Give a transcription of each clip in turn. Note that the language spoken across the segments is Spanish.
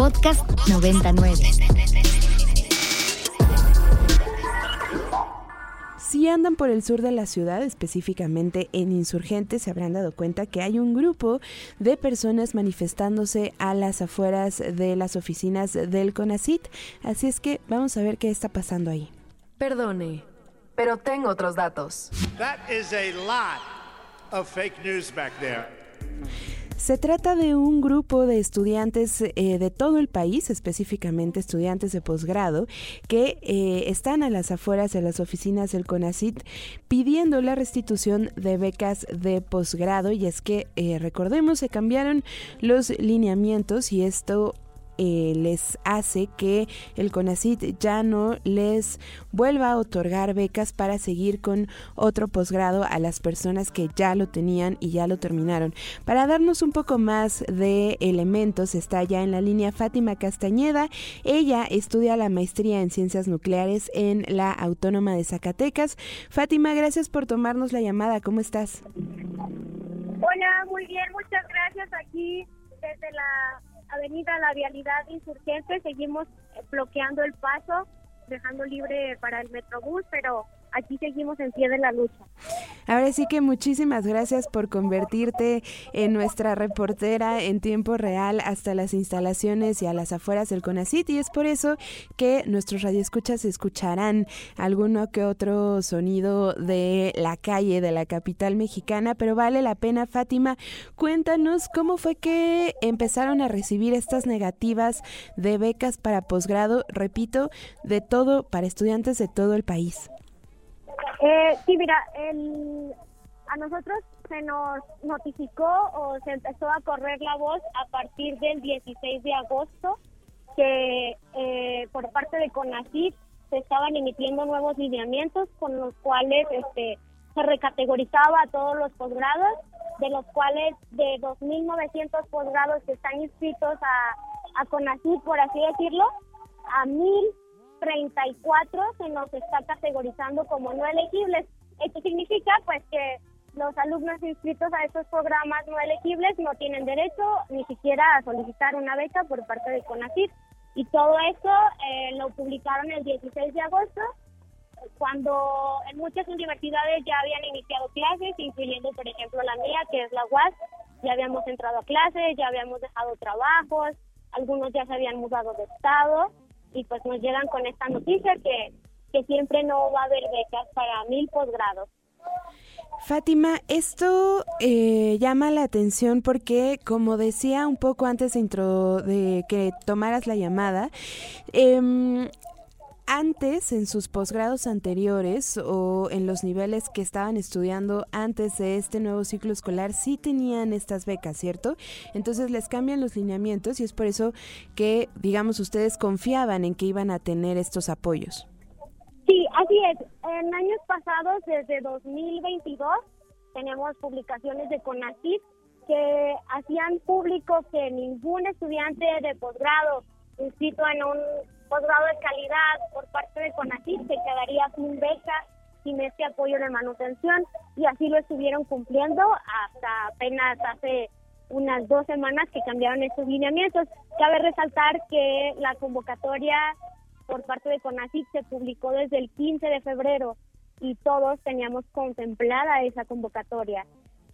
Podcast 99. Si andan por el sur de la ciudad, específicamente en Insurgentes, se habrán dado cuenta que hay un grupo de personas manifestándose a las afueras de las oficinas del CONACIT. Así es que vamos a ver qué está pasando ahí. Perdone, pero tengo otros datos. That is a lot of fake news back there. Se trata de un grupo de estudiantes eh, de todo el país, específicamente estudiantes de posgrado, que eh, están a las afueras de las oficinas del CONACIT pidiendo la restitución de becas de posgrado. Y es que, eh, recordemos, se cambiaron los lineamientos y esto eh, les hace que el CONACIT ya no les vuelva a otorgar becas para seguir con otro posgrado a las personas que ya lo tenían y ya lo terminaron. Para darnos un poco más de elementos está ya en la línea Fátima Castañeda. Ella estudia la maestría en ciencias nucleares en la Autónoma de Zacatecas. Fátima, gracias por tomarnos la llamada. ¿Cómo estás? Hola, muy bien, muchas gracias aquí desde la Avenida La Vialidad Insurgente. Seguimos bloqueando el paso, dejando libre para el Metrobús, pero aquí seguimos en pie de la lucha. Ahora sí que muchísimas gracias por convertirte en nuestra reportera en tiempo real hasta las instalaciones y a las afueras del CONACIT y es por eso que nuestros radioescuchas escucharán alguno que otro sonido de la calle de la capital mexicana, pero vale la pena Fátima, cuéntanos cómo fue que empezaron a recibir estas negativas de becas para posgrado, repito, de todo para estudiantes de todo el país. Eh, sí, mira, a nosotros se nos notificó o se empezó a correr la voz a partir del 16 de agosto que eh, por parte de CONACYT se estaban emitiendo nuevos lineamientos con los cuales este, se recategorizaba a todos los posgrados, de los cuales de 2.900 posgrados que están inscritos a, a por así decirlo, a 1.000 34 se nos está categorizando como no elegibles. Esto significa pues que los alumnos inscritos a estos programas no elegibles no tienen derecho ni siquiera a solicitar una beca por parte de CONACYT. Y todo eso eh, lo publicaron el 16 de agosto, cuando en muchas universidades ya habían iniciado clases, incluyendo por ejemplo la mía, que es la UAS, ya habíamos entrado a clases, ya habíamos dejado trabajos, algunos ya se habían mudado de estado y pues nos llegan con esta noticia que, que siempre no va a haber becas para mil posgrados. Fátima, esto eh, llama la atención porque, como decía un poco antes de, intro, de que tomaras la llamada, eh, antes, en sus posgrados anteriores o en los niveles que estaban estudiando antes de este nuevo ciclo escolar, sí tenían estas becas, ¿cierto? Entonces les cambian los lineamientos y es por eso que, digamos, ustedes confiaban en que iban a tener estos apoyos. Sí, así es. En años pasados, desde 2022, tenemos publicaciones de CONACYT que hacían público que ningún estudiante de posgrado inscrito en un posgrado de calidad por parte de CONACYT se quedaría sin beca, sin este apoyo de manutención y así lo estuvieron cumpliendo hasta apenas hace unas dos semanas que cambiaron estos lineamientos. Cabe resaltar que la convocatoria por parte de CONACYT se publicó desde el 15 de febrero y todos teníamos contemplada esa convocatoria.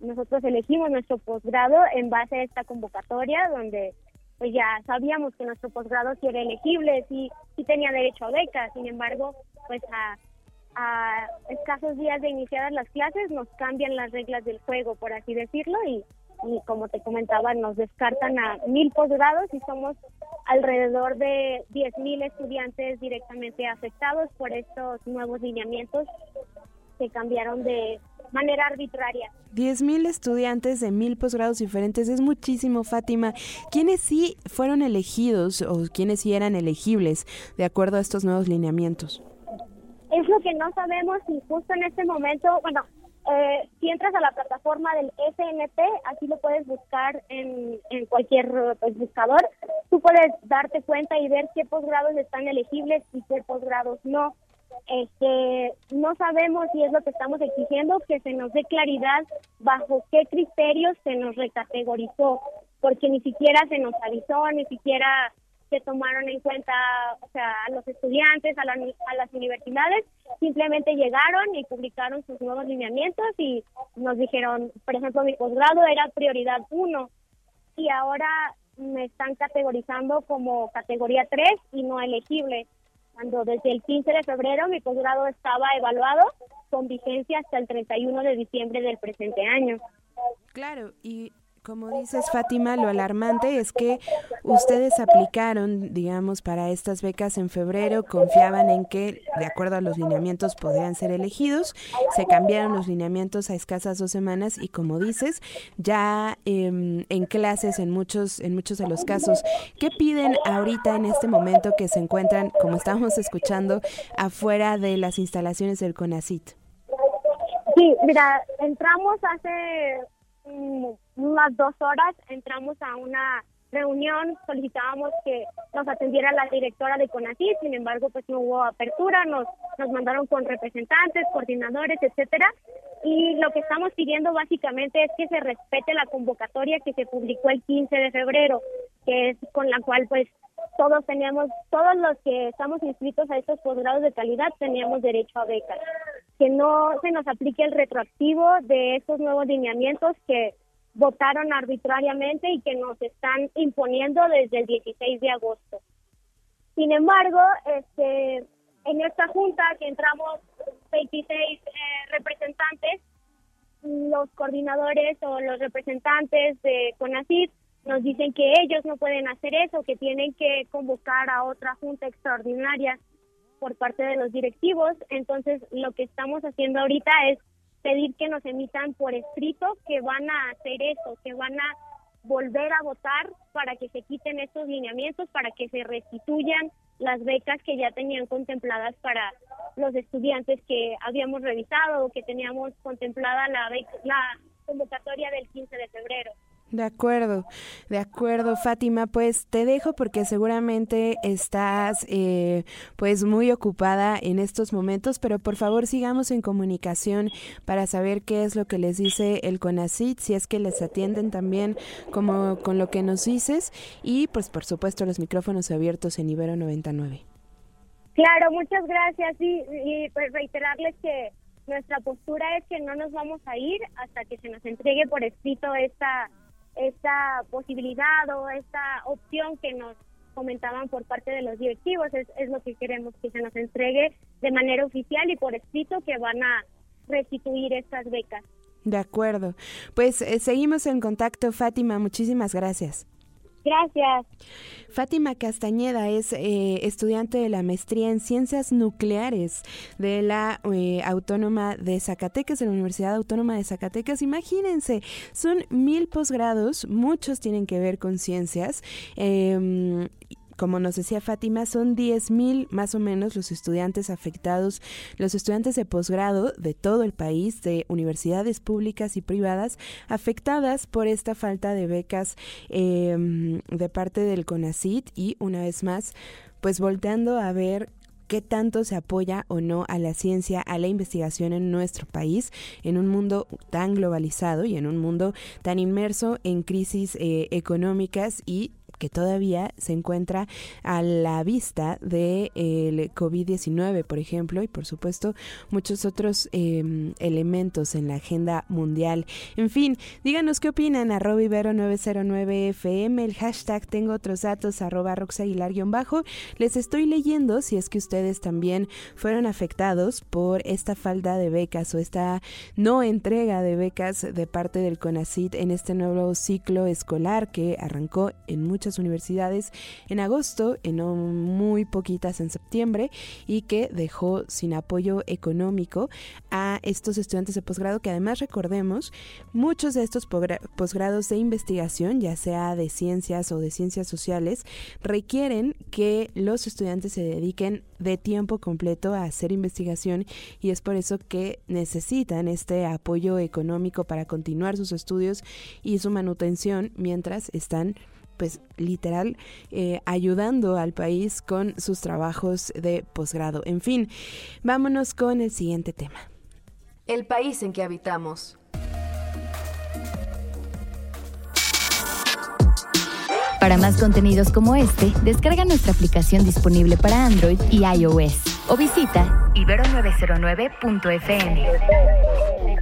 Nosotros elegimos nuestro posgrado en base a esta convocatoria donde pues ya sabíamos que nuestro posgrado sí era elegible, sí, sí tenía derecho a beca, sin embargo, pues a, a escasos días de iniciadas las clases nos cambian las reglas del juego, por así decirlo, y, y como te comentaba, nos descartan a mil posgrados y somos alrededor de diez mil estudiantes directamente afectados por estos nuevos lineamientos que cambiaron de manera arbitraria. 10.000 estudiantes de mil posgrados diferentes es muchísimo, Fátima. ¿Quiénes sí fueron elegidos o quiénes sí eran elegibles de acuerdo a estos nuevos lineamientos? Es lo que no sabemos y justo en este momento, bueno, eh, si entras a la plataforma del SNP, así lo puedes buscar en, en cualquier pues, buscador, tú puedes darte cuenta y ver qué posgrados están elegibles y qué posgrados no este, no sabemos si es lo que estamos exigiendo, que se nos dé claridad bajo qué criterios se nos recategorizó, porque ni siquiera se nos avisó, ni siquiera se tomaron en cuenta o sea, a los estudiantes, a, a las universidades, simplemente llegaron y publicaron sus nuevos lineamientos y nos dijeron, por ejemplo, mi posgrado era prioridad uno y ahora me están categorizando como categoría 3 y no elegible, cuando desde el 15 de febrero mi posgrado estaba evaluado con vigencia hasta el 31 de diciembre del presente año. Claro, y como dices, Fátima, lo alarmante es que ustedes aplicaron, digamos, para estas becas en febrero, confiaban en que, de acuerdo a los lineamientos, podrían ser elegidos. Se cambiaron los lineamientos a escasas dos semanas y, como dices, ya em, en clases, en muchos, en muchos de los casos, ¿qué piden ahorita en este momento que se encuentran, como estamos escuchando, afuera de las instalaciones del CONACIT? Sí, mira, entramos hace unas dos horas entramos a una reunión, solicitábamos que nos atendiera la directora de CONACYT, sin embargo, pues no hubo apertura, nos, nos mandaron con representantes, coordinadores, etcétera, y lo que estamos pidiendo básicamente es que se respete la convocatoria que se publicó el 15 de febrero, que es con la cual pues todos teníamos, todos los que estamos inscritos a estos posgrados de calidad teníamos derecho a becas. Que no se nos aplique el retroactivo de estos nuevos lineamientos que votaron arbitrariamente y que nos están imponiendo desde el 16 de agosto. Sin embargo, este, en esta junta que entramos 26 eh, representantes, los coordinadores o los representantes de CONACYT nos dicen que ellos no pueden hacer eso, que tienen que convocar a otra junta extraordinaria por parte de los directivos. Entonces, lo que estamos haciendo ahorita es pedir que nos emitan por escrito que van a hacer eso, que van a volver a votar para que se quiten estos lineamientos, para que se restituyan las becas que ya tenían contempladas para los estudiantes que habíamos revisado o que teníamos contemplada la, la convocatoria del 15 de febrero. De acuerdo, de acuerdo, Fátima. Pues te dejo porque seguramente estás eh, pues muy ocupada en estos momentos, pero por favor sigamos en comunicación para saber qué es lo que les dice el CONACIT, si es que les atienden también como con lo que nos dices y pues por supuesto los micrófonos abiertos en Ibero 99. Claro, muchas gracias y, y pues reiterarles que nuestra postura es que no nos vamos a ir hasta que se nos entregue por escrito esta esta posibilidad o esta opción que nos comentaban por parte de los directivos. Es, es lo que queremos que se nos entregue de manera oficial y por escrito que van a restituir estas becas. De acuerdo. Pues eh, seguimos en contacto, Fátima. Muchísimas gracias. Gracias. Fátima Castañeda es eh, estudiante de la maestría en Ciencias Nucleares de la eh, Autónoma de Zacatecas, de la Universidad Autónoma de Zacatecas. Imagínense, son mil posgrados, muchos tienen que ver con ciencias. Eh, como nos decía Fátima, son 10.000 más o menos los estudiantes afectados, los estudiantes de posgrado de todo el país, de universidades públicas y privadas, afectadas por esta falta de becas em, de parte del CONACIT. Y una vez más, pues volteando a ver qué tanto se apoya o no a la ciencia, a la investigación en nuestro país, en un mundo tan globalizado y en un mundo tan inmerso en crisis eh, económicas y que todavía se encuentra a la vista del de, COVID-19, por ejemplo, y por supuesto muchos otros em, elementos en la agenda mundial. En fin, díganos qué opinan, arroba ibero909fm, el hashtag tengo otros datos, arroba roxaguilar-bajo. Les estoy leyendo si es que ustedes también fueron afectados por esta falta de becas o esta no entrega de becas de parte del CONACIT en este nuevo ciclo escolar que arrancó en muchos universidades en agosto, en muy poquitas en septiembre, y que dejó sin apoyo económico a estos estudiantes de posgrado que además recordemos, muchos de estos posgrados de investigación, ya sea de ciencias o de ciencias sociales, requieren que los estudiantes se dediquen de tiempo completo a hacer investigación y es por eso que necesitan este apoyo económico para continuar sus estudios y su manutención mientras están pues literal eh, ayudando al país con sus trabajos de posgrado. En fin, vámonos con el siguiente tema. El país en que habitamos. Para más contenidos como este, descarga nuestra aplicación disponible para Android y iOS o visita ibero909.fm.